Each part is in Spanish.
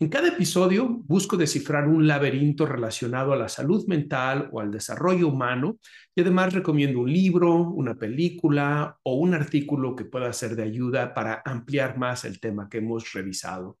En cada episodio busco descifrar un laberinto relacionado a la salud mental o al desarrollo humano y además recomiendo un libro, una película o un artículo que pueda ser de ayuda para ampliar más el tema que hemos revisado.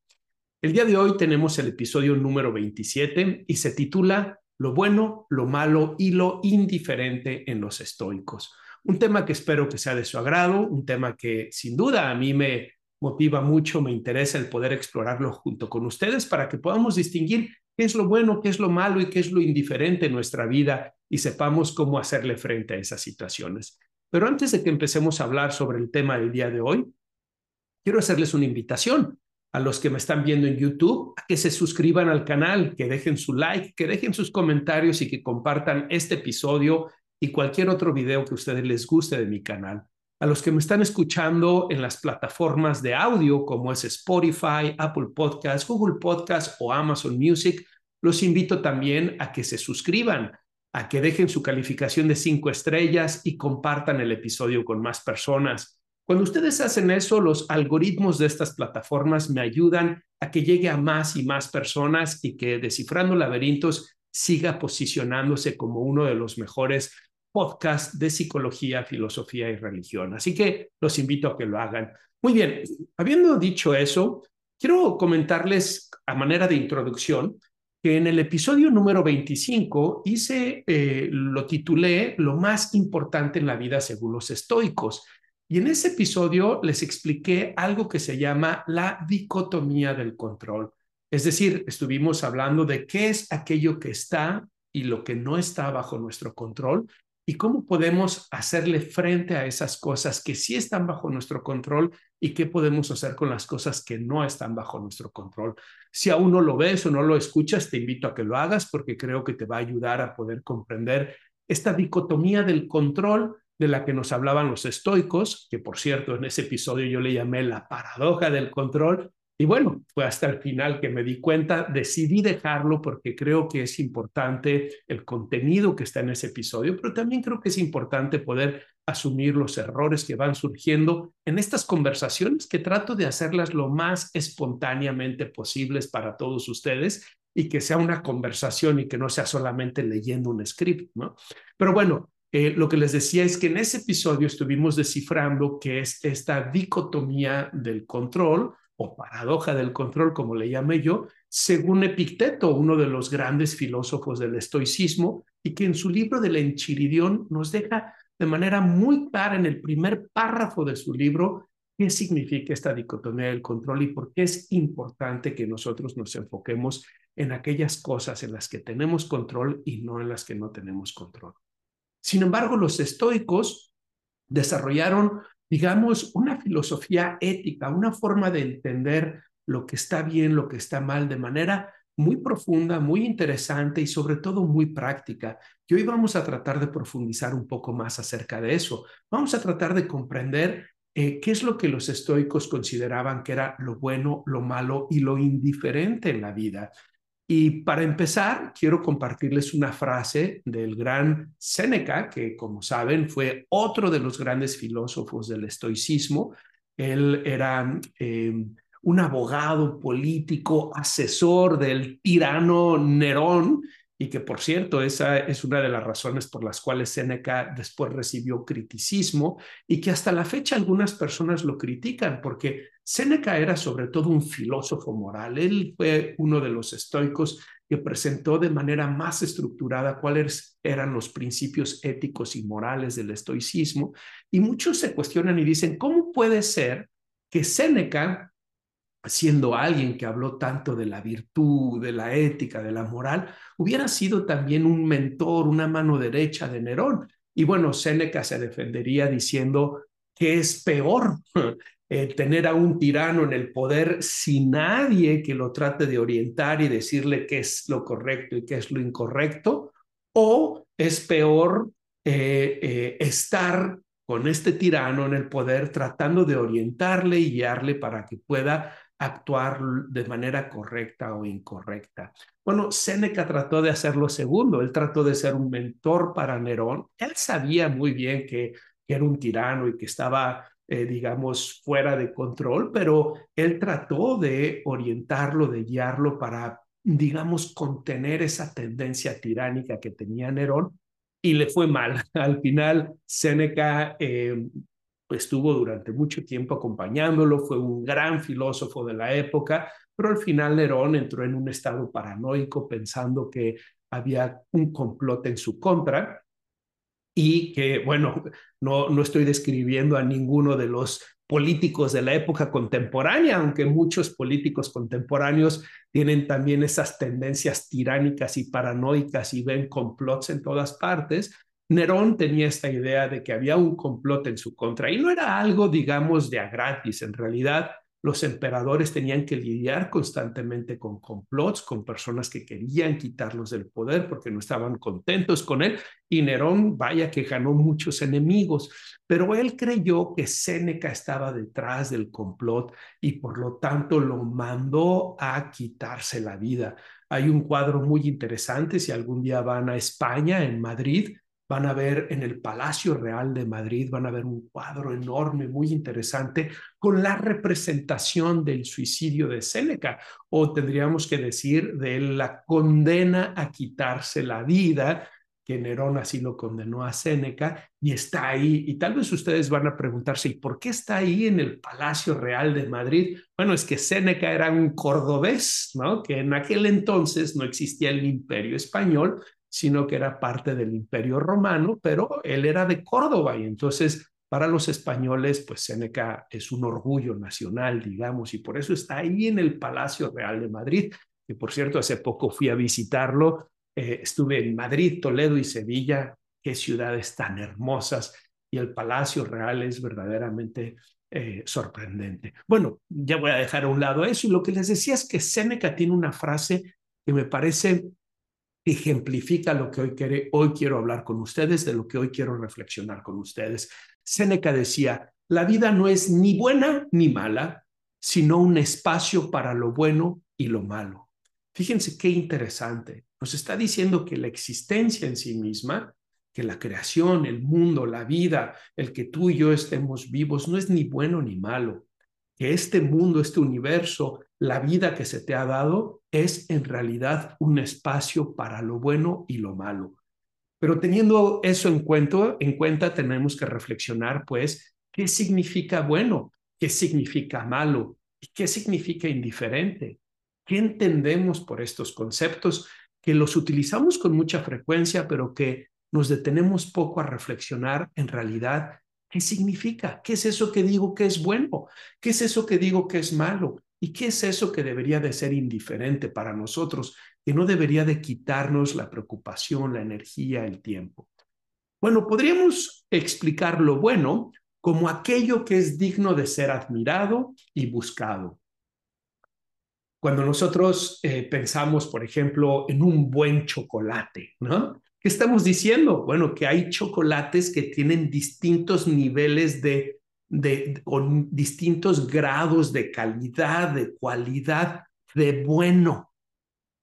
El día de hoy tenemos el episodio número 27 y se titula Lo bueno, lo malo y lo indiferente en los estoicos. Un tema que espero que sea de su agrado, un tema que sin duda a mí me motiva mucho, me interesa el poder explorarlo junto con ustedes para que podamos distinguir qué es lo bueno, qué es lo malo y qué es lo indiferente en nuestra vida y sepamos cómo hacerle frente a esas situaciones. Pero antes de que empecemos a hablar sobre el tema del día de hoy, quiero hacerles una invitación a los que me están viendo en YouTube a que se suscriban al canal, que dejen su like, que dejen sus comentarios y que compartan este episodio y cualquier otro video que a ustedes les guste de mi canal. A los que me están escuchando en las plataformas de audio como es Spotify, Apple Podcasts, Google Podcasts o Amazon Music, los invito también a que se suscriban, a que dejen su calificación de cinco estrellas y compartan el episodio con más personas. Cuando ustedes hacen eso, los algoritmos de estas plataformas me ayudan a que llegue a más y más personas y que Descifrando Laberintos siga posicionándose como uno de los mejores podcast de psicología, filosofía y religión. Así que los invito a que lo hagan. Muy bien, habiendo dicho eso, quiero comentarles a manera de introducción que en el episodio número 25 hice, eh, lo titulé Lo más importante en la vida según los estoicos. Y en ese episodio les expliqué algo que se llama la dicotomía del control. Es decir, estuvimos hablando de qué es aquello que está y lo que no está bajo nuestro control y cómo podemos hacerle frente a esas cosas que sí están bajo nuestro control y qué podemos hacer con las cosas que no están bajo nuestro control. Si aún no lo ves o no lo escuchas, te invito a que lo hagas porque creo que te va a ayudar a poder comprender esta dicotomía del control de la que nos hablaban los estoicos, que por cierto en ese episodio yo le llamé la paradoja del control, y bueno, fue hasta el final que me di cuenta, decidí dejarlo porque creo que es importante el contenido que está en ese episodio, pero también creo que es importante poder asumir los errores que van surgiendo en estas conversaciones que trato de hacerlas lo más espontáneamente posibles para todos ustedes y que sea una conversación y que no sea solamente leyendo un script, ¿no? Pero bueno, eh, lo que les decía es que en ese episodio estuvimos descifrando qué es esta dicotomía del control, o paradoja del control, como le llamé yo, según Epicteto, uno de los grandes filósofos del estoicismo, y que en su libro del Enchiridión nos deja de manera muy clara en el primer párrafo de su libro qué significa esta dicotomía del control y por qué es importante que nosotros nos enfoquemos en aquellas cosas en las que tenemos control y no en las que no tenemos control. Sin embargo, los estoicos desarrollaron digamos, una filosofía ética, una forma de entender lo que está bien, lo que está mal, de manera muy profunda, muy interesante y sobre todo muy práctica. Y hoy vamos a tratar de profundizar un poco más acerca de eso. Vamos a tratar de comprender eh, qué es lo que los estoicos consideraban que era lo bueno, lo malo y lo indiferente en la vida. Y para empezar, quiero compartirles una frase del gran Séneca, que como saben fue otro de los grandes filósofos del estoicismo. Él era em, un abogado político, asesor del tirano Nerón, y que por cierto, esa es una de las razones por las cuales Séneca después recibió criticismo y que hasta la fecha algunas personas lo critican porque Séneca era sobre todo un filósofo moral. Él fue uno de los estoicos que presentó de manera más estructurada cuáles eran los principios éticos y morales del estoicismo. Y muchos se cuestionan y dicen, ¿cómo puede ser que Séneca, siendo alguien que habló tanto de la virtud, de la ética, de la moral, hubiera sido también un mentor, una mano derecha de Nerón? Y bueno, Séneca se defendería diciendo que es peor eh, tener a un tirano en el poder sin nadie que lo trate de orientar y decirle qué es lo correcto y qué es lo incorrecto, o es peor eh, eh, estar con este tirano en el poder tratando de orientarle y guiarle para que pueda actuar de manera correcta o incorrecta. Bueno, Séneca trató de hacer lo segundo, él trató de ser un mentor para Nerón. Él sabía muy bien que, era un tirano y que estaba, eh, digamos, fuera de control, pero él trató de orientarlo, de guiarlo para, digamos, contener esa tendencia tiránica que tenía Nerón y le fue mal. Al final, Séneca eh, estuvo durante mucho tiempo acompañándolo, fue un gran filósofo de la época, pero al final Nerón entró en un estado paranoico pensando que había un complot en su contra y que, bueno, no, no estoy describiendo a ninguno de los políticos de la época contemporánea, aunque muchos políticos contemporáneos tienen también esas tendencias tiránicas y paranoicas y ven complots en todas partes. Nerón tenía esta idea de que había un complot en su contra y no era algo, digamos, de a gratis. En realidad, los emperadores tenían que lidiar constantemente con complots, con personas que querían quitarlos del poder porque no estaban contentos con él. Y Nerón, vaya que ganó muchos enemigos, pero él creyó que Séneca estaba detrás del complot y por lo tanto lo mandó a quitarse la vida. Hay un cuadro muy interesante, si algún día van a España, en Madrid, van a ver en el Palacio Real de Madrid, van a ver un cuadro enorme, muy interesante, con la representación del suicidio de Séneca, o tendríamos que decir de la condena a quitarse la vida, que Nerón así lo condenó a Séneca, y está ahí. Y tal vez ustedes van a preguntarse, ¿y por qué está ahí en el Palacio Real de Madrid? Bueno, es que Séneca era un cordobés, ¿no? Que en aquel entonces no existía el imperio español, sino que era parte del imperio romano, pero él era de Córdoba y entonces para los españoles, pues Séneca es un orgullo nacional, digamos, y por eso está ahí en el Palacio Real de Madrid, que por cierto hace poco fui a visitarlo, eh, estuve en Madrid, Toledo y Sevilla, qué ciudades tan hermosas, y el Palacio Real es verdaderamente eh, sorprendente. Bueno, ya voy a dejar a un lado eso, y lo que les decía es que Séneca tiene una frase que me parece ejemplifica lo que hoy, quiere, hoy quiero hablar con ustedes, de lo que hoy quiero reflexionar con ustedes. Séneca decía, la vida no es ni buena ni mala, sino un espacio para lo bueno y lo malo. Fíjense qué interesante. Nos está diciendo que la existencia en sí misma, que la creación, el mundo, la vida, el que tú y yo estemos vivos, no es ni bueno ni malo. Que este mundo, este universo, la vida que se te ha dado es en realidad un espacio para lo bueno y lo malo. Pero teniendo eso en cuenta, en cuenta tenemos que reflexionar, pues, qué significa bueno, qué significa malo y qué significa indiferente. ¿Qué entendemos por estos conceptos que los utilizamos con mucha frecuencia, pero que nos detenemos poco a reflexionar en realidad qué significa? ¿Qué es eso que digo que es bueno? ¿Qué es eso que digo que es malo? ¿Y qué es eso que debería de ser indiferente para nosotros, que no debería de quitarnos la preocupación, la energía, el tiempo? Bueno, podríamos explicar lo bueno como aquello que es digno de ser admirado y buscado. Cuando nosotros eh, pensamos, por ejemplo, en un buen chocolate, ¿no? ¿Qué estamos diciendo? Bueno, que hay chocolates que tienen distintos niveles de de, con distintos grados de calidad, de cualidad, de bueno.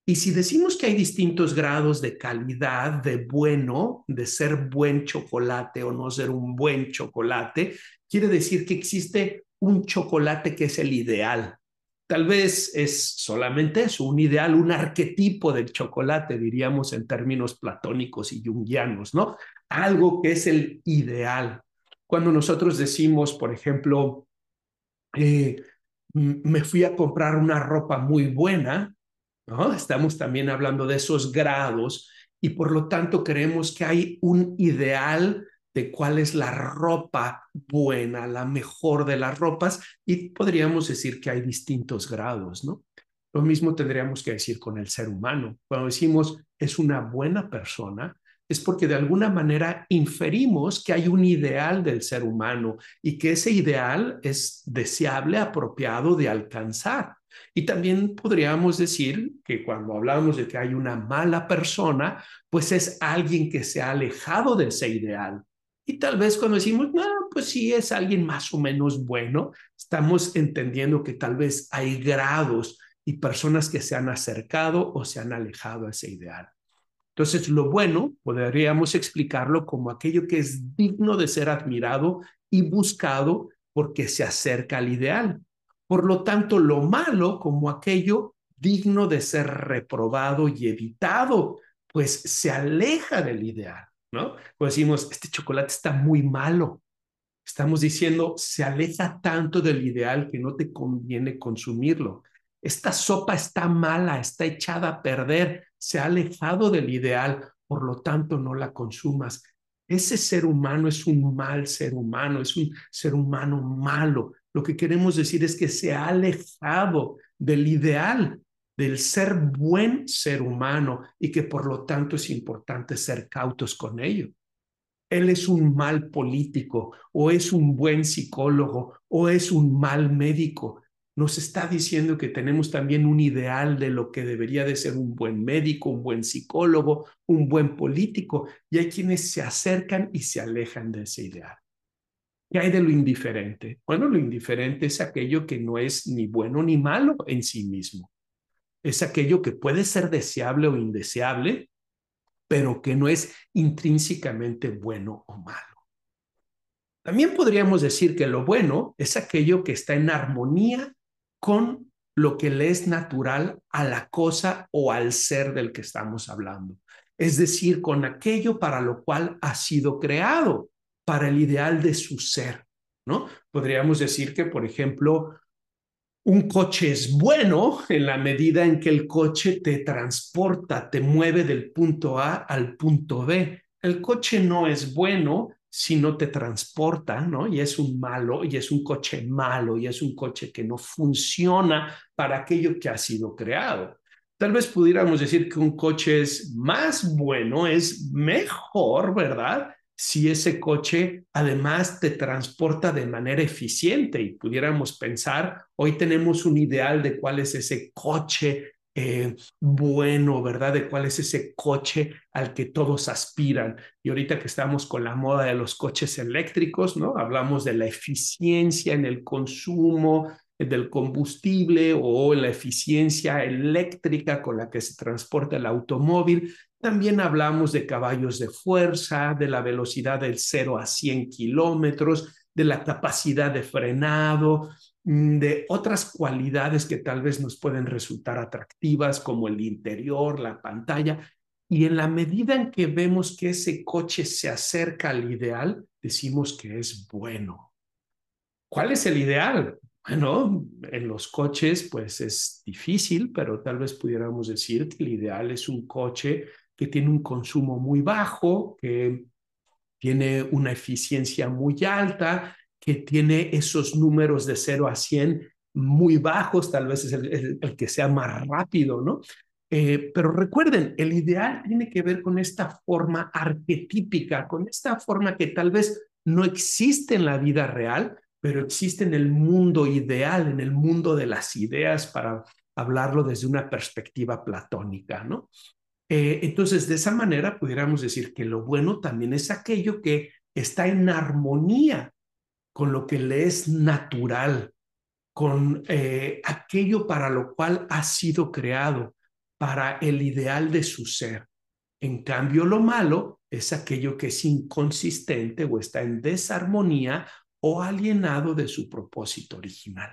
Y si decimos que hay distintos grados de calidad, de bueno, de ser buen chocolate o no ser un buen chocolate, quiere decir que existe un chocolate que es el ideal. Tal vez es solamente eso, un ideal, un arquetipo del chocolate, diríamos en términos platónicos y jungianos, ¿no? Algo que es el ideal. Cuando nosotros decimos, por ejemplo, eh, me fui a comprar una ropa muy buena. Estamos también hablando de esos grados y por lo tanto creemos que hay un ideal de cuál es la ropa buena, la mejor de las ropas y podríamos decir que hay distintos grados, ¿no? Lo mismo tendríamos que decir con el ser humano. Cuando decimos es una buena persona, es porque de alguna manera inferimos que hay un ideal del ser humano y que ese ideal es deseable, apropiado de alcanzar. Y también podríamos decir que cuando hablamos de que hay una mala persona, pues es alguien que se ha alejado de ese ideal. Y tal vez cuando decimos, no, pues sí es alguien más o menos bueno, estamos entendiendo que tal vez hay grados y personas que se han acercado o se han alejado a ese ideal. Entonces, lo bueno podríamos explicarlo como aquello que es digno de ser admirado y buscado porque se acerca al ideal. Por lo tanto, lo malo como aquello digno de ser reprobado y evitado, pues se aleja del ideal, ¿no? Pues decimos, este chocolate está muy malo. Estamos diciendo, se aleja tanto del ideal que no te conviene consumirlo. Esta sopa está mala, está echada a perder, se ha alejado del ideal, por lo tanto no la consumas. Ese ser humano es un mal ser humano, es un ser humano malo. Lo que queremos decir es que se ha alejado del ideal, del ser buen ser humano y que por lo tanto es importante ser cautos con ello. Él es un mal político o es un buen psicólogo o es un mal médico nos está diciendo que tenemos también un ideal de lo que debería de ser un buen médico, un buen psicólogo, un buen político, y hay quienes se acercan y se alejan de ese ideal. ¿Qué hay de lo indiferente? Bueno, lo indiferente es aquello que no es ni bueno ni malo en sí mismo. Es aquello que puede ser deseable o indeseable, pero que no es intrínsecamente bueno o malo. También podríamos decir que lo bueno es aquello que está en armonía con lo que le es natural a la cosa o al ser del que estamos hablando. Es decir, con aquello para lo cual ha sido creado, para el ideal de su ser, ¿no? Podríamos decir que, por ejemplo, un coche es bueno en la medida en que el coche te transporta, te mueve del punto A al punto B. El coche no es bueno si no te transporta, ¿no? Y es un malo, y es un coche malo, y es un coche que no funciona para aquello que ha sido creado. Tal vez pudiéramos decir que un coche es más bueno, es mejor, ¿verdad? Si ese coche además te transporta de manera eficiente y pudiéramos pensar, hoy tenemos un ideal de cuál es ese coche eh, bueno, ¿verdad? De cuál es ese coche al que todos aspiran. Y ahorita que estamos con la moda de los coches eléctricos, ¿no? Hablamos de la eficiencia en el consumo del combustible o la eficiencia eléctrica con la que se transporta el automóvil. También hablamos de caballos de fuerza, de la velocidad del 0 a 100 kilómetros, de la capacidad de frenado, de otras cualidades que tal vez nos pueden resultar atractivas, como el interior, la pantalla. Y en la medida en que vemos que ese coche se acerca al ideal, decimos que es bueno. ¿Cuál es el ideal? Bueno, en los coches pues es difícil, pero tal vez pudiéramos decir que el ideal es un coche que tiene un consumo muy bajo, que tiene una eficiencia muy alta, que tiene esos números de 0 a 100 muy bajos, tal vez es el, que sea más rápido, ¿no? Eh, pero recuerden, el ideal tiene que ver con esta forma arquetípica, con esta forma que tal vez no existe en la vida real, pero existe en el mundo ideal, en el mundo de las ideas, para hablarlo desde una perspectiva platónica, ¿no? Eh, entonces, de esa manera pudiéramos decir que lo bueno también es aquello que está en armonía con lo que le es natural, con eh, aquello para lo cual ha sido creado, para el ideal de su ser. En cambio, lo malo es aquello que es inconsistente o está en desarmonía o alienado de su propósito original,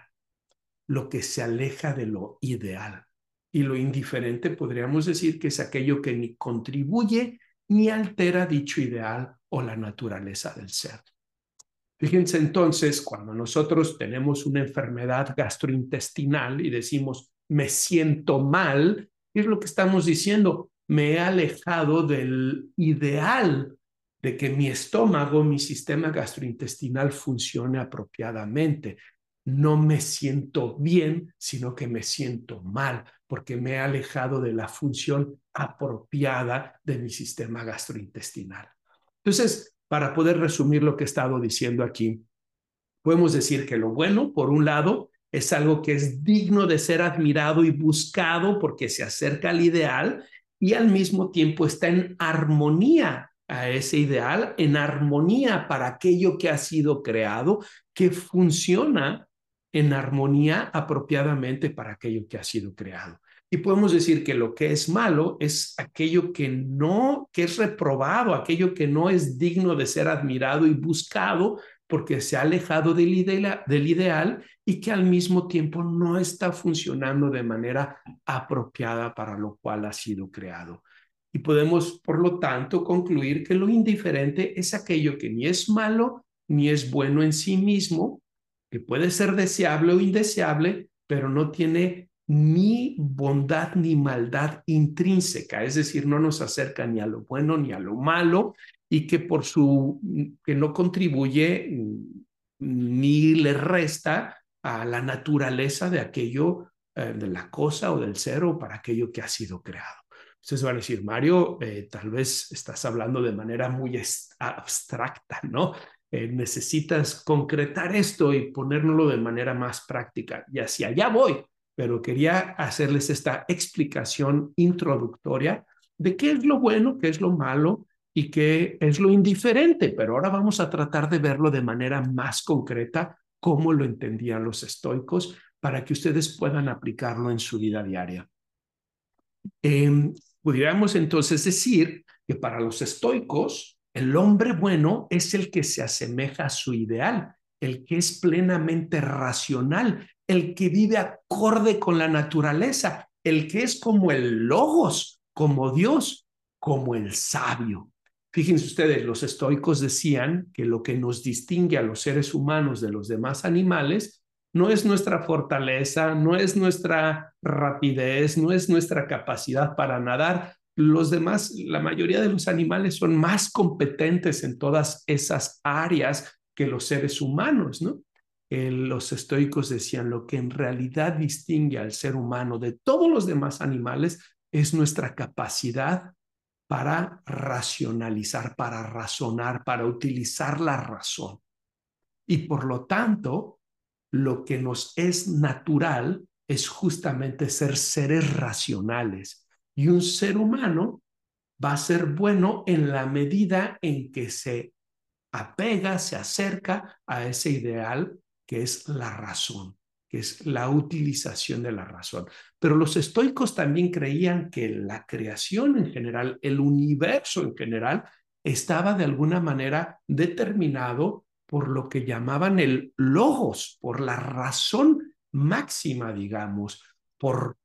lo que se aleja de lo ideal. Y lo indiferente podríamos decir que es aquello que ni contribuye ni altera dicho ideal o la naturaleza del ser. Fíjense entonces, cuando nosotros tenemos una enfermedad gastrointestinal y decimos, me siento mal, ¿qué es lo que estamos diciendo? Me he alejado del ideal de que mi estómago, mi sistema gastrointestinal funcione apropiadamente. No me siento bien, sino que me siento mal, porque me he alejado de la función apropiada de mi sistema gastrointestinal. Entonces, para poder resumir lo que he estado diciendo aquí, podemos decir que lo bueno, por un lado, es algo que es digno de ser admirado y buscado porque se acerca al ideal y al mismo tiempo está en armonía a ese ideal, en armonía para aquello que ha sido creado, que funciona en armonía apropiadamente para aquello que ha sido creado. Y podemos decir que lo que es malo es aquello que no, que es reprobado, aquello que no es digno de ser admirado y buscado porque se ha alejado del, ideal, y que al mismo tiempo no está funcionando de manera apropiada para lo cual ha sido creado. Y podemos, por lo tanto, concluir que lo indiferente es aquello que ni es malo ni es bueno en sí mismo, que puede ser deseable o indeseable, pero no tiene ni bondad ni maldad intrínseca, es decir, no nos acerca ni a lo bueno ni a lo malo y que por su que no contribuye ni le resta a la naturaleza de aquello, eh, de la cosa o del ser o para aquello que ha sido creado. Ustedes van a decir, Mario, eh, tal vez estás hablando de manera muy abstracta, ¿no? Eh, necesitas concretar esto y ponérnoslo de manera más práctica. Y hacia allá voy, pero quería hacerles esta explicación introductoria de qué es lo bueno, qué es lo malo y qué es lo indiferente, pero ahora vamos a tratar de verlo de manera más concreta, como lo entendían los estoicos, para que ustedes puedan aplicarlo en su vida diaria. Eh, pudiéramos entonces decir que para los estoicos, el hombre bueno es el que se asemeja a su ideal, el que es plenamente racional, el que vive acorde con la naturaleza, el que es como el logos, como Dios, como el sabio. Fíjense ustedes, los estoicos decían que lo que nos distingue a los seres humanos de los demás animales no es nuestra fortaleza, no es nuestra rapidez, no es nuestra capacidad para nadar. Los demás, la mayoría de los animales son más competentes en todas esas áreas que los seres humanos, ¿no? Los estoicos decían lo que en realidad distingue al ser humano de todos los demás animales es nuestra capacidad para racionalizar, para razonar, para utilizar la razón. Y por lo tanto, lo que nos es natural es justamente ser seres racionales. Y un ser humano va a ser bueno en la medida en que se apega, se acerca a ese ideal que es la razón, que es la utilización de la razón. Pero los estoicos también creían que la creación en general, el universo en general, estaba de alguna manera determinado por lo que llamaban el logos, por la razón máxima, digamos, por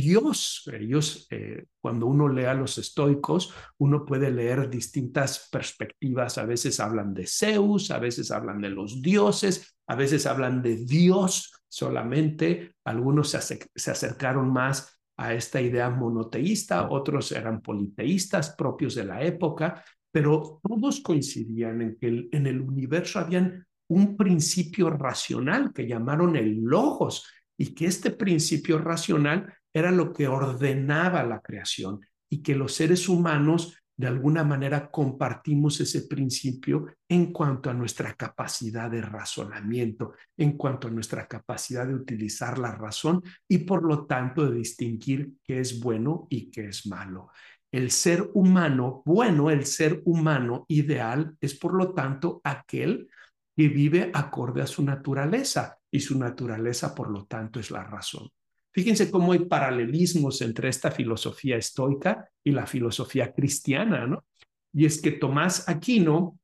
Dios. Ellos, eh, cuando uno lee a los estoicos, uno puede leer distintas perspectivas. A veces hablan de Zeus, a veces hablan de los dioses, a veces hablan de Dios solamente. Algunos se, se acercaron más a esta idea monoteísta, otros eran politeístas propios de la época, pero todos coincidían en que en el universo habían un principio racional que llamaron el logos y que este principio racional era lo que ordenaba la creación y que los seres humanos de alguna manera compartimos ese principio en cuanto a nuestra capacidad de razonamiento, en cuanto a nuestra capacidad de utilizar la razón y por lo tanto de distinguir qué es bueno y qué es malo. El ser humano bueno, el ser humano ideal es por lo tanto aquel que vive acorde a su naturaleza y su naturaleza por lo tanto es la razón. Fíjense cómo hay paralelismos entre esta filosofía estoica y la filosofía cristiana, ¿no? Y es que Tomás Aquino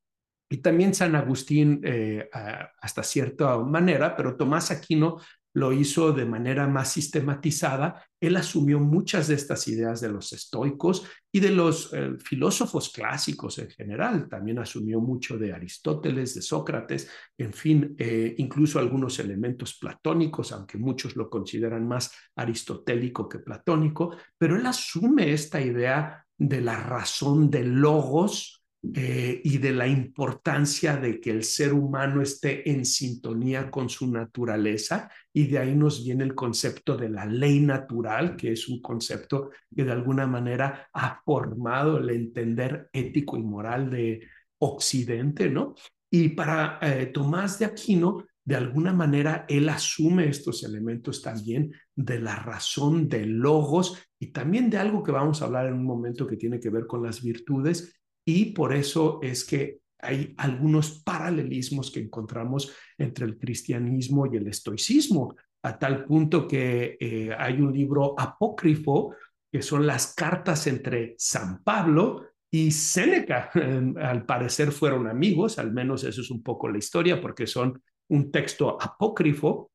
y también San Agustín eh, hasta cierta manera, pero Tomás Aquino lo hizo de manera más sistematizada. Él asumió muchas de estas ideas de los estoicos y de los eh, filósofos clásicos en general. También asumió mucho de Aristóteles, de Sócrates, en fin, eh, incluso algunos elementos platónicos, aunque muchos lo consideran más aristotélico que platónico, pero él asume esta idea de la razón de logos y de la importancia de que el ser humano esté en sintonía con su naturaleza y de ahí nos viene el concepto de la ley natural, que es un concepto que de alguna manera ha formado el entender ético y moral de Occidente, ¿no? Y para eh, Tomás de Aquino, de alguna manera él asume estos elementos también de la razón, de logos y también de algo que vamos a hablar en un momento que tiene que ver con las virtudes y por eso es que hay algunos paralelismos que encontramos entre el cristianismo y el estoicismo, a tal punto que eh, hay un libro apócrifo que son las cartas entre San Pablo y Séneca. Al parecer fueron amigos, al menos eso es un poco la historia, porque son un texto apócrifo,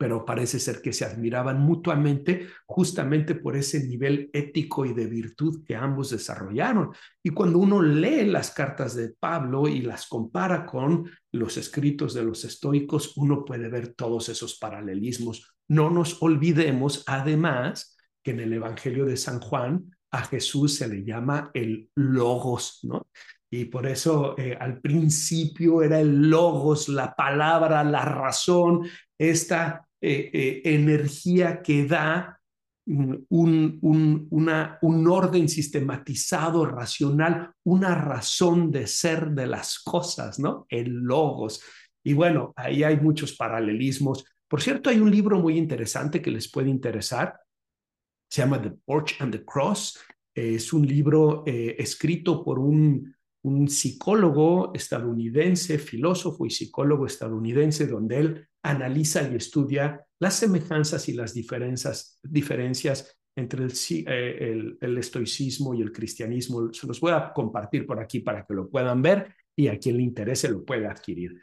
pero parece ser que se admiraban mutuamente justamente por ese nivel ético y de virtud que ambos desarrollaron. Y cuando uno lee las cartas de Pablo y las compara con los escritos de los estoicos, uno puede ver todos esos paralelismos. No nos olvidemos, además, que en el Evangelio de San Juan a Jesús se le llama el logos, ¿no? Y por eso eh, al principio era el logos, la palabra, la razón, esta eh, eh, energía que da un, un, una, un orden sistematizado, racional, una razón de ser de las cosas, ¿no? El logos. Y bueno, ahí hay muchos paralelismos. Por cierto, hay un libro muy interesante que les puede interesar. Se llama The Porch and the Cross. Es un libro escrito por un un psicólogo estadounidense, filósofo y psicólogo estadounidense, donde él analiza y estudia las semejanzas y las diferencias, diferencias entre eh, el, el, estoicismo y el cristianismo. Se los voy a compartir por aquí para que lo puedan ver y a quien le interese lo pueda adquirir.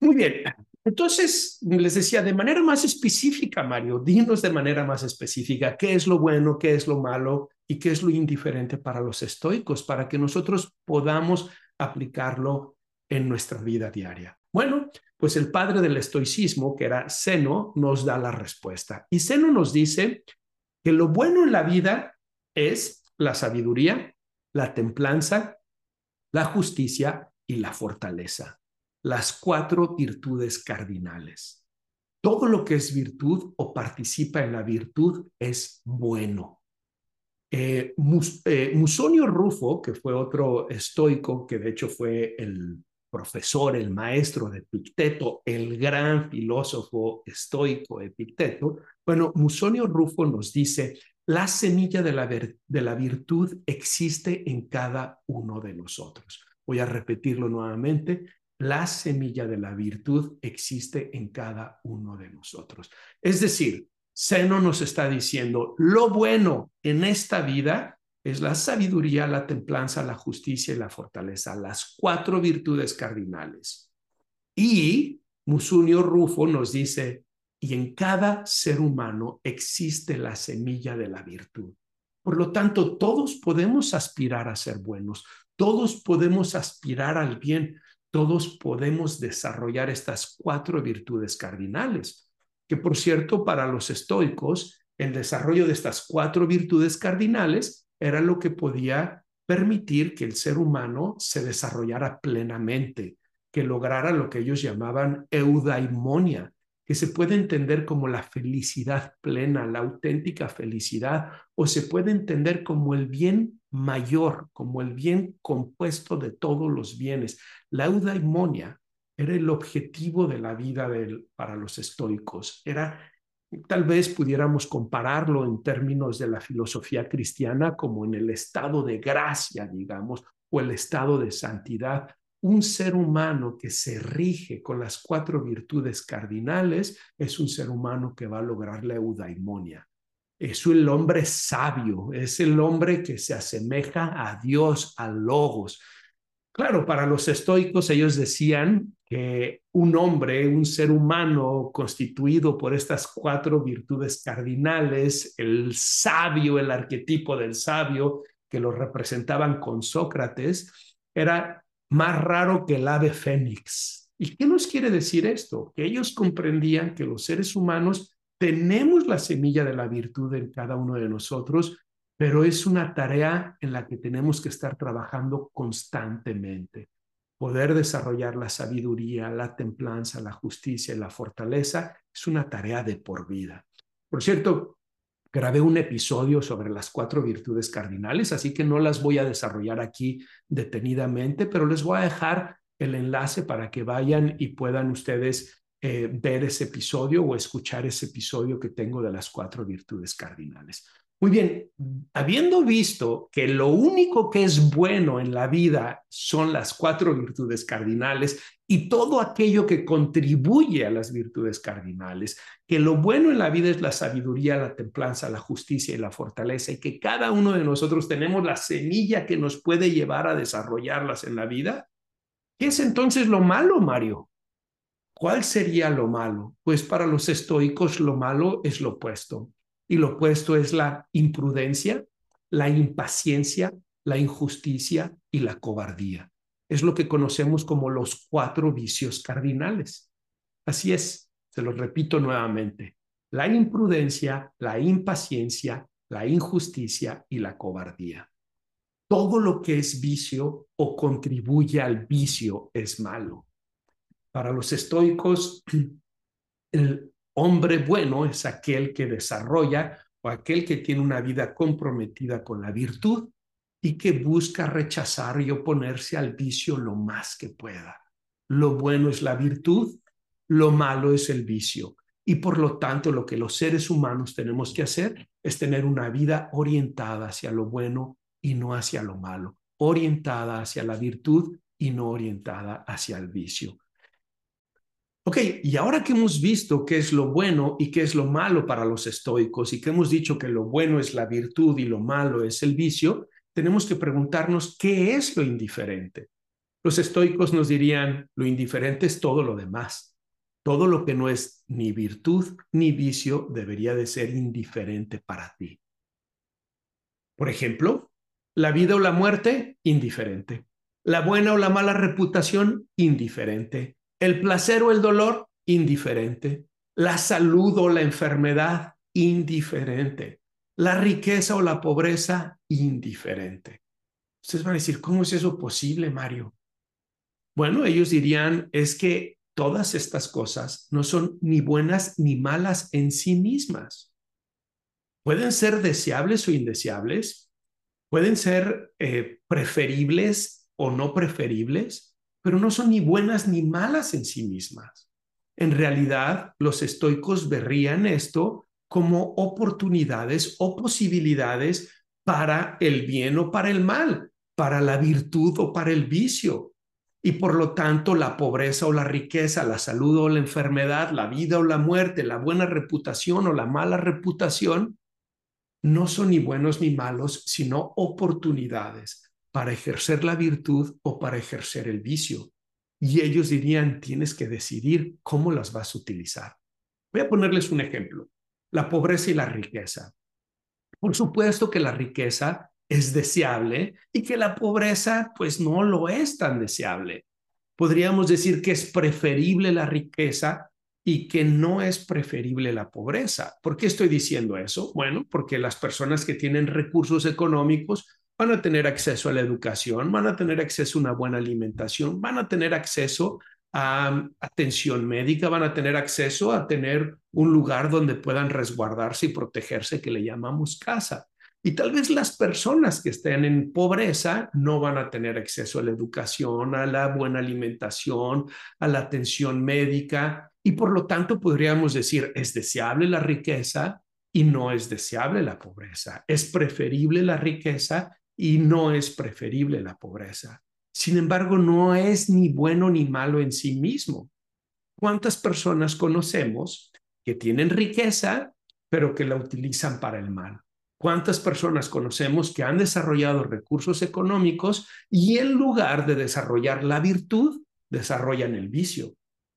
Muy bien, entonces les decía de manera más específica, Mario, dinos de manera más específica qué es lo bueno, qué es lo malo y qué es lo indiferente para los estoicos, para que nosotros podamos aplicarlo en nuestra vida diaria. Bueno, pues el padre del estoicismo, que era Seno, nos da la respuesta. Y Seno nos dice que lo bueno en la vida es la sabiduría, la templanza, la justicia y la fortaleza las cuatro virtudes cardinales. Todo lo que es virtud o participa en la virtud es bueno. Eh, eh, Musonio Rufo, que fue otro estoico, que de hecho fue el profesor, el maestro de Epicteto, el gran filósofo estoico Epicteto, bueno, Musonio Rufo nos dice, la semilla de la, de la virtud existe en cada uno de nosotros. Voy a repetirlo nuevamente la semilla de la virtud existe en cada uno de nosotros. Es decir, Seno nos está diciendo, lo bueno en esta vida es la sabiduría, la templanza, la justicia y la fortaleza, las cuatro virtudes cardinales. Y Musunio Rufo nos dice, y en cada ser humano existe la semilla de la virtud. Por lo tanto, todos podemos aspirar a ser buenos, todos podemos aspirar al bien, todos podemos desarrollar estas cuatro virtudes cardinales, que por cierto, para los estoicos, el desarrollo de estas cuatro virtudes cardinales era lo que podía permitir que el ser humano se desarrollara plenamente, que lograra lo que ellos llamaban eudaimonia, que se puede entender como la felicidad plena, la auténtica felicidad, o se puede entender como el bien mayor, como el bien compuesto de todos los bienes. La eudaimonia era el objetivo de la vida para los estoicos. Era, tal vez pudiéramos compararlo en términos de la filosofía cristiana como en el estado de gracia, digamos, o el estado de santidad un ser humano que se rige con las cuatro virtudes cardinales es un ser humano que va a lograr la eudaimonia. Es el hombre sabio, es el hombre que se asemeja a Dios, a Logos. Claro, para los estoicos ellos decían que un hombre, un ser humano constituido por estas cuatro virtudes cardinales, el sabio, el arquetipo del sabio, que lo representaban con Sócrates, era más raro que el ave fénix. ¿Y qué nos quiere decir esto? Que ellos comprendían que los seres humanos tenemos la semilla de la virtud en cada uno de nosotros, pero es una tarea en la que tenemos que estar trabajando constantemente. Poder desarrollar la sabiduría, la templanza, la justicia y la fortaleza es una tarea de por vida. Por cierto, grabé un episodio sobre las cuatro virtudes cardinales, así que no las voy a desarrollar aquí detenidamente, pero les voy a dejar el enlace para que vayan y puedan ustedes eh, ver ese episodio o escuchar ese episodio que tengo de las cuatro virtudes cardinales. Muy bien, habiendo visto que lo único que es bueno en la vida son las cuatro virtudes cardinales y todo aquello que contribuye a las virtudes cardinales, que lo bueno en la vida es la sabiduría, la templanza, la justicia y la fortaleza, y que cada uno de nosotros tenemos la semilla que nos puede llevar a desarrollarlas en la vida, ¿qué es entonces lo malo, Mario? ¿Cuál sería lo malo? Pues para los estoicos lo malo es lo opuesto y lo opuesto es la imprudencia, la impaciencia, la injusticia y la cobardía. Es lo que conocemos como los cuatro vicios cardinales. Así es, se los repito nuevamente, la imprudencia, la impaciencia, la injusticia y la cobardía. Todo lo que es vicio o contribuye al vicio es malo. Para los estoicos, el Hombre bueno es aquel que desarrolla o aquel que tiene una vida comprometida con la virtud y que busca rechazar y oponerse al vicio lo más que pueda. Lo bueno es la virtud, lo malo es el vicio. Y por lo tanto, lo que los seres humanos tenemos que hacer es tener una vida orientada hacia lo bueno y no hacia lo malo, orientada hacia la virtud y no orientada hacia el vicio. Ok, y ahora que hemos visto qué es lo bueno y qué es lo malo para los estoicos y que hemos dicho que lo bueno es la virtud y lo malo es el vicio, tenemos que preguntarnos qué es lo indiferente. Los estoicos nos dirían, lo indiferente es todo lo demás. Todo lo que no es ni virtud ni vicio debería de ser indiferente para ti. Por ejemplo, la vida o la muerte, indiferente. La buena o la mala reputación, indiferente el placer o el dolor, indiferente. La salud o la enfermedad, indiferente. La riqueza o la pobreza, indiferente. Ustedes van a decir, ¿cómo es eso posible, Mario? Bueno, ellos dirían, es que todas estas cosas no son ni buenas ni malas en sí mismas. Pueden ser deseables o indeseables, pueden ser eh, preferibles o no preferibles, pero no son ni buenas ni malas en sí mismas. En realidad, los estoicos verían esto como oportunidades o posibilidades para el bien o para el mal, para la virtud o para el vicio. Y por lo tanto, la pobreza o la riqueza, la salud o la enfermedad, la vida o la muerte, la buena reputación o la mala reputación, no son ni buenos ni malos, sino oportunidades para ejercer la virtud o para ejercer el vicio. Y ellos dirían, tienes que decidir cómo las vas a utilizar. Voy a ponerles un ejemplo, la pobreza y la riqueza. Por supuesto que la riqueza es deseable y que la pobreza pues no lo es tan deseable. Podríamos decir que es preferible la riqueza y que no es preferible la pobreza. ¿Por qué estoy diciendo eso? Bueno, porque las personas que tienen recursos económicos van a tener acceso a la educación, van a tener acceso a una buena alimentación, van a tener acceso a um, atención médica, van a tener acceso a tener un lugar donde puedan resguardarse y protegerse que le llamamos casa. Y tal vez las personas que estén en pobreza no van a tener acceso a la educación, a la buena alimentación, a la atención médica y por lo tanto podríamos decir, es deseable la riqueza y no es deseable la pobreza. Es preferible la riqueza y no es preferible la pobreza. Sin embargo, no es ni bueno ni malo en sí mismo. ¿Cuántas personas conocemos que tienen riqueza, pero que la utilizan para el mal? ¿Cuántas personas conocemos que han desarrollado recursos económicos y en lugar de desarrollar la virtud, desarrollan el vicio?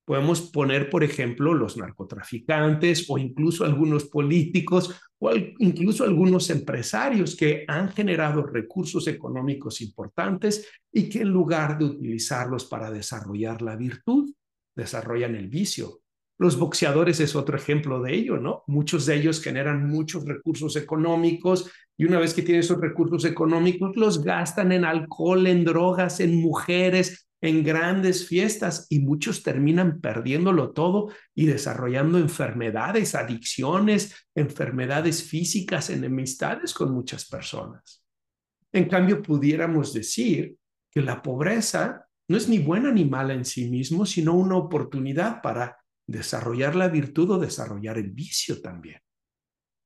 Podemos poner, por ejemplo, los narcotraficantes o incluso algunos políticos o incluso algunos empresarios que han generado recursos económicos importantes y que en lugar de utilizarlos para desarrollar la virtud, desarrollan el vicio. Los boxeadores es otro ejemplo de ello, ¿no? Muchos de ellos generan muchos recursos económicos y una vez que tienen esos recursos económicos, los gastan en alcohol, en drogas, en mujeres, en grandes fiestas y muchos terminan perdiéndolo todo y desarrollando enfermedades, adicciones, enfermedades físicas, enemistades con muchas personas. En cambio, pudiéramos decir que la pobreza no es ni buena ni mala en sí mismo, sino una oportunidad para desarrollar la virtud o desarrollar el vicio también.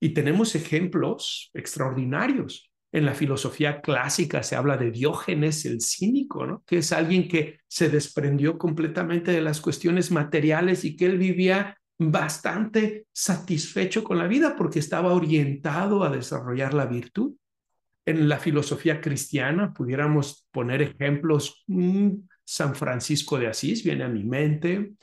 Y tenemos ejemplos extraordinarios. En la filosofía clásica se habla de Diógenes el cínico, ¿no? que es alguien que se desprendió completamente de las cuestiones materiales y que él vivía bastante satisfecho con la vida porque estaba orientado a desarrollar la virtud. En la filosofía cristiana pudiéramos poner ejemplos, mm, San Francisco de Asís viene a mi mente,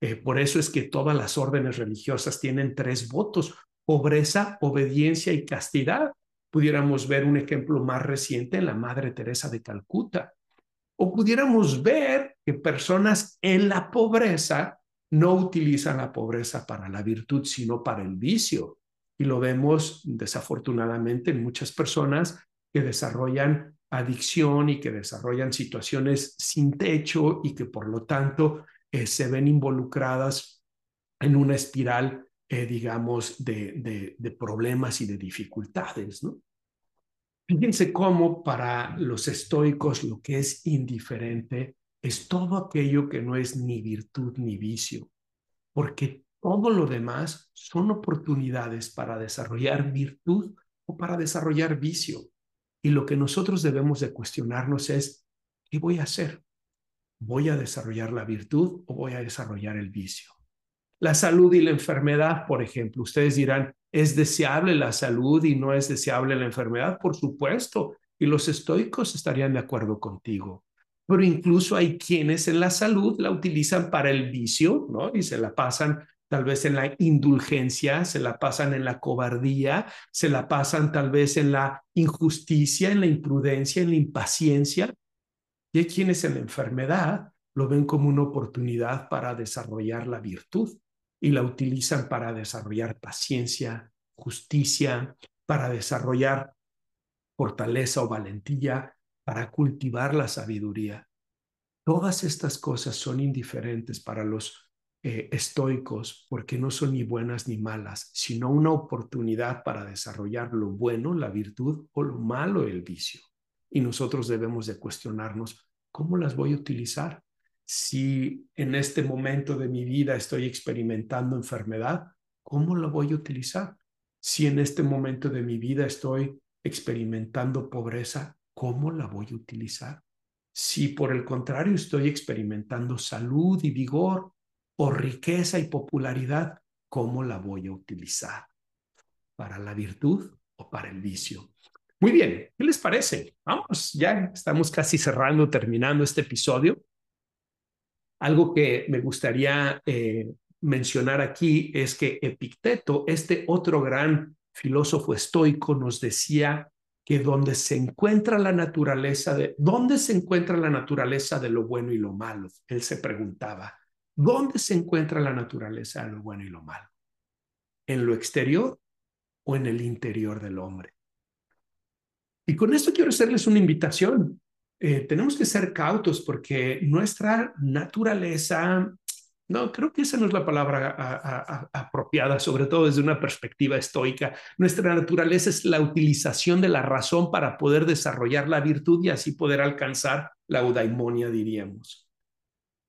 eh, por eso es que todas las órdenes religiosas tienen tres votos, pobreza, obediencia y castidad. Pudiéramos ver un ejemplo más reciente en la Madre Teresa de Calcuta. O pudiéramos ver que personas en la pobreza no utilizan la pobreza para la virtud, sino para el vicio. Y lo vemos desafortunadamente en muchas personas que desarrollan adicción y que desarrollan situaciones sin techo y que por lo tanto eh, se ven involucradas en una espiral, eh, digamos, de, de, problemas y de dificultades. ¿no? Fíjense cómo para los estoicos lo que es indiferente es todo aquello que no es ni virtud ni vicio, porque todo lo demás son oportunidades para desarrollar virtud o para desarrollar vicio. Y lo que nosotros debemos de cuestionarnos es, ¿qué voy a hacer? ¿Voy a desarrollar la virtud o voy a desarrollar el vicio? La salud y la enfermedad, por ejemplo. Ustedes dirán, ¿es deseable la salud y no es deseable la enfermedad? Por supuesto. Y los estoicos estarían de acuerdo contigo pero incluso hay quienes en la salud la utilizan para el vicio, ¿no? Y se la pasan tal vez en la indulgencia, se la pasan en la cobardía, se la pasan tal vez en la injusticia, en la imprudencia, en la impaciencia. Y hay quienes en la enfermedad lo ven como una oportunidad para desarrollar la virtud y la utilizan para desarrollar paciencia, justicia, para desarrollar fortaleza o valentía, para cultivar la sabiduría. Todas estas cosas son indiferentes para los eh, estoicos porque no son ni buenas ni malas, sino una oportunidad para desarrollar lo bueno, la virtud o lo malo, el vicio. Y nosotros debemos de cuestionarnos, ¿cómo las voy a utilizar? Si en este momento de mi vida estoy experimentando enfermedad, ¿cómo la voy a utilizar? Si en este momento de mi vida estoy experimentando pobreza, ¿cómo la voy a utilizar? Si por el contrario estoy experimentando salud y vigor o riqueza y popularidad, ¿cómo la voy a utilizar? ¿Para la virtud o para el vicio? Muy bien, ¿qué les parece? Vamos, ya estamos casi cerrando, terminando este episodio. Algo que me gustaría eh, mencionar aquí es que Epicteto, este otro gran filósofo estoico, nos decía que donde se encuentra la naturaleza de, ¿dónde se encuentra la naturaleza de lo bueno y lo malo? Él se preguntaba, ¿dónde se encuentra la naturaleza de lo bueno y lo malo? ¿En lo exterior o en el interior del hombre? Y con esto quiero hacerles una invitación. Eh, tenemos que ser cautos porque nuestra naturaleza no, creo que esa no es la palabra apropiada, sobre todo desde una perspectiva estoica. Nuestra naturaleza es la utilización de la razón para poder desarrollar la virtud y así poder alcanzar la eudaimonia, diríamos.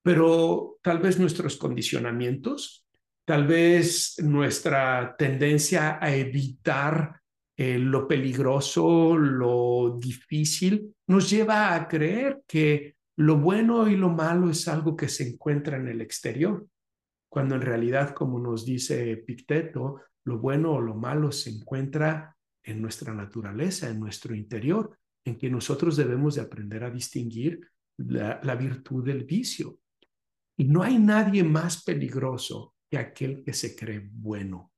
Pero tal vez nuestros condicionamientos, tal vez nuestra tendencia a evitar eh, lo peligroso, lo difícil, nos lleva a creer que lo bueno y lo malo es algo que se encuentra en el exterior, cuando en realidad, como nos dice Picteto, lo bueno o lo malo se encuentra en nuestra naturaleza, en nuestro interior, en que nosotros debemos de aprender a distinguir la, la virtud del vicio. Y no hay nadie más peligroso que aquel que se cree bueno.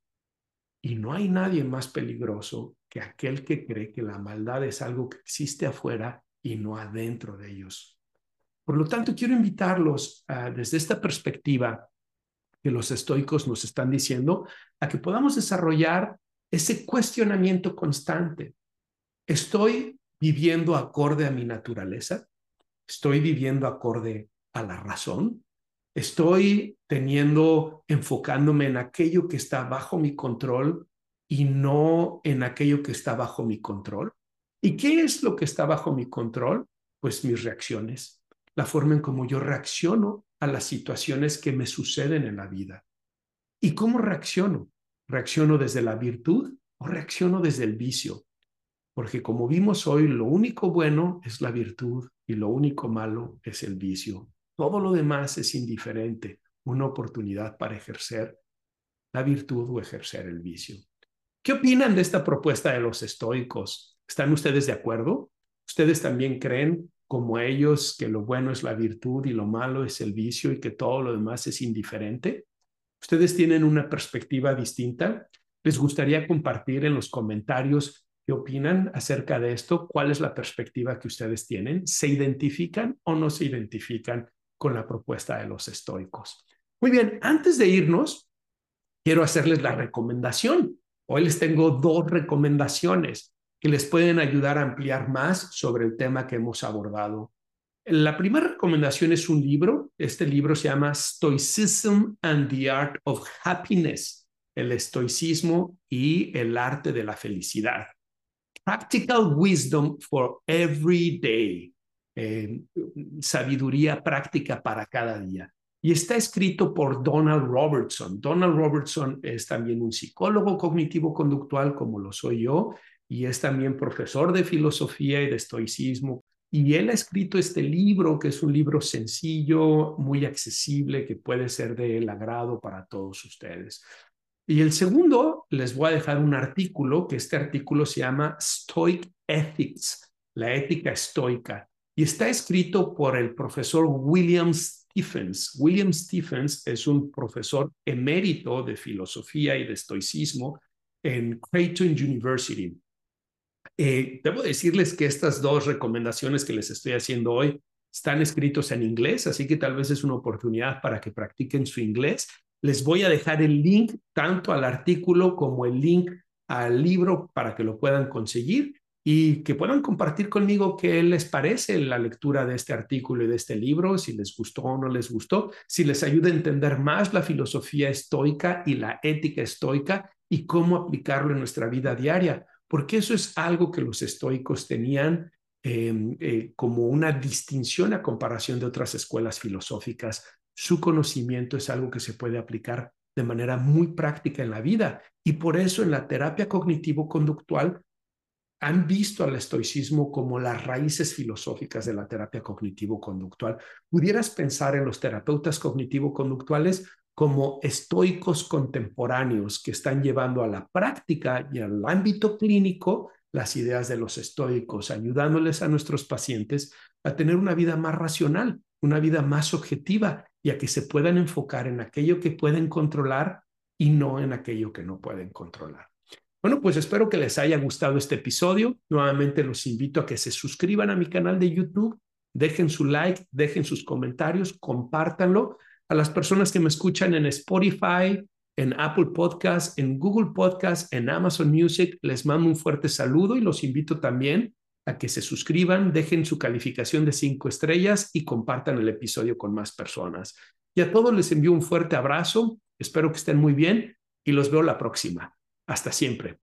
Y no hay nadie más peligroso que aquel que cree que la maldad es algo que existe afuera y no adentro de ellos. Por lo tanto, quiero invitarlos desde esta perspectiva que los estoicos nos están diciendo, a que podamos desarrollar ese cuestionamiento constante. ¿Estoy viviendo acorde a mi naturaleza? ¿Estoy viviendo acorde a la razón? ¿Estoy teniendo, enfocándome en aquello que está bajo mi control y no en aquello que está bajo mi control? ¿Y qué es lo que está bajo mi control? Pues mis reacciones, la forma en cómo yo reacciono a las situaciones que me suceden en la vida. ¿Y cómo reacciono? ¿Reacciono desde la virtud o reacciono desde el vicio? Porque como vimos hoy, lo único bueno es la virtud y lo único malo es el vicio. Todo lo demás es indiferente, una oportunidad para ejercer la virtud o ejercer el vicio. ¿Qué opinan de esta propuesta de los estoicos? ¿Están ustedes de acuerdo? ¿Ustedes también creen, como ellos, que lo bueno es la virtud y lo malo es el vicio y que todo lo demás es indiferente? ¿Ustedes tienen una perspectiva distinta? ¿Les gustaría compartir en los comentarios qué opinan acerca de esto? ¿Cuál es la perspectiva que ustedes tienen? ¿Se identifican o no se identifican con la propuesta de los estoicos? Muy bien, antes de irnos, quiero hacerles la recomendación. Hoy les tengo dos recomendaciones que les pueden ayudar a ampliar más sobre el tema que hemos abordado. La primera recomendación es un libro. Este libro se llama Stoicism and the Art of Happiness, el estoicismo y el arte de la felicidad. Practical Wisdom for Every Day. Eh, sabiduría práctica para cada día y está escrito por Donald Robertson. Donald Robertson es también un psicólogo cognitivo-conductual como lo soy yo y es también profesor de filosofía y de estoicismo. Y él ha escrito este libro, que es un libro sencillo, muy accesible, que puede ser del agrado para todos ustedes. Y el segundo, les voy a dejar un artículo, que este artículo se llama Stoic Ethics, la ética estoica, y está escrito por el profesor Williams Stephens. William Stephens es un profesor emérito de filosofía y de estoicismo en Creighton University. Eh, debo decirles que estas dos recomendaciones que les estoy haciendo hoy están escritos en inglés, así que tal vez es una oportunidad para que practiquen su inglés. Les voy a dejar el link tanto al artículo como el link al libro para que lo puedan conseguir y que puedan compartir conmigo qué les parece la lectura de este artículo y de este libro, si les gustó o no les gustó, si les ayuda a entender más la filosofía estoica y la ética estoica y cómo aplicarlo en nuestra vida diaria, porque eso es algo que los estoicos tenían em, eh, como una distinción a comparación de otras escuelas filosóficas. Su conocimiento es algo que se puede aplicar de manera muy práctica en la vida y por eso en la terapia cognitivo-conductual han visto al estoicismo como las raíces filosóficas de la terapia cognitivo-conductual. Pudieras pensar en los terapeutas cognitivo-conductuales como estoicos contemporáneos que están llevando a la práctica y al ámbito clínico las ideas de los estoicos, ayudándoles a nuestros pacientes a tener una vida más racional, una vida más objetiva y a que se puedan enfocar en aquello que pueden controlar y no en aquello que no pueden controlar. Bueno, pues espero que les haya gustado este episodio. Nuevamente los invito a que se suscriban a mi canal de YouTube, dejen su like, dejen sus comentarios, compártanlo. A las personas que me escuchan en Spotify, en Apple Podcast, en Google Podcast, en Amazon Music, les mando un fuerte saludo y los invito también a que se suscriban, dejen su calificación de cinco estrellas y compartan el episodio con más personas. Y a todos les envío un fuerte abrazo, espero que estén muy bien y los veo la próxima. Hasta siempre.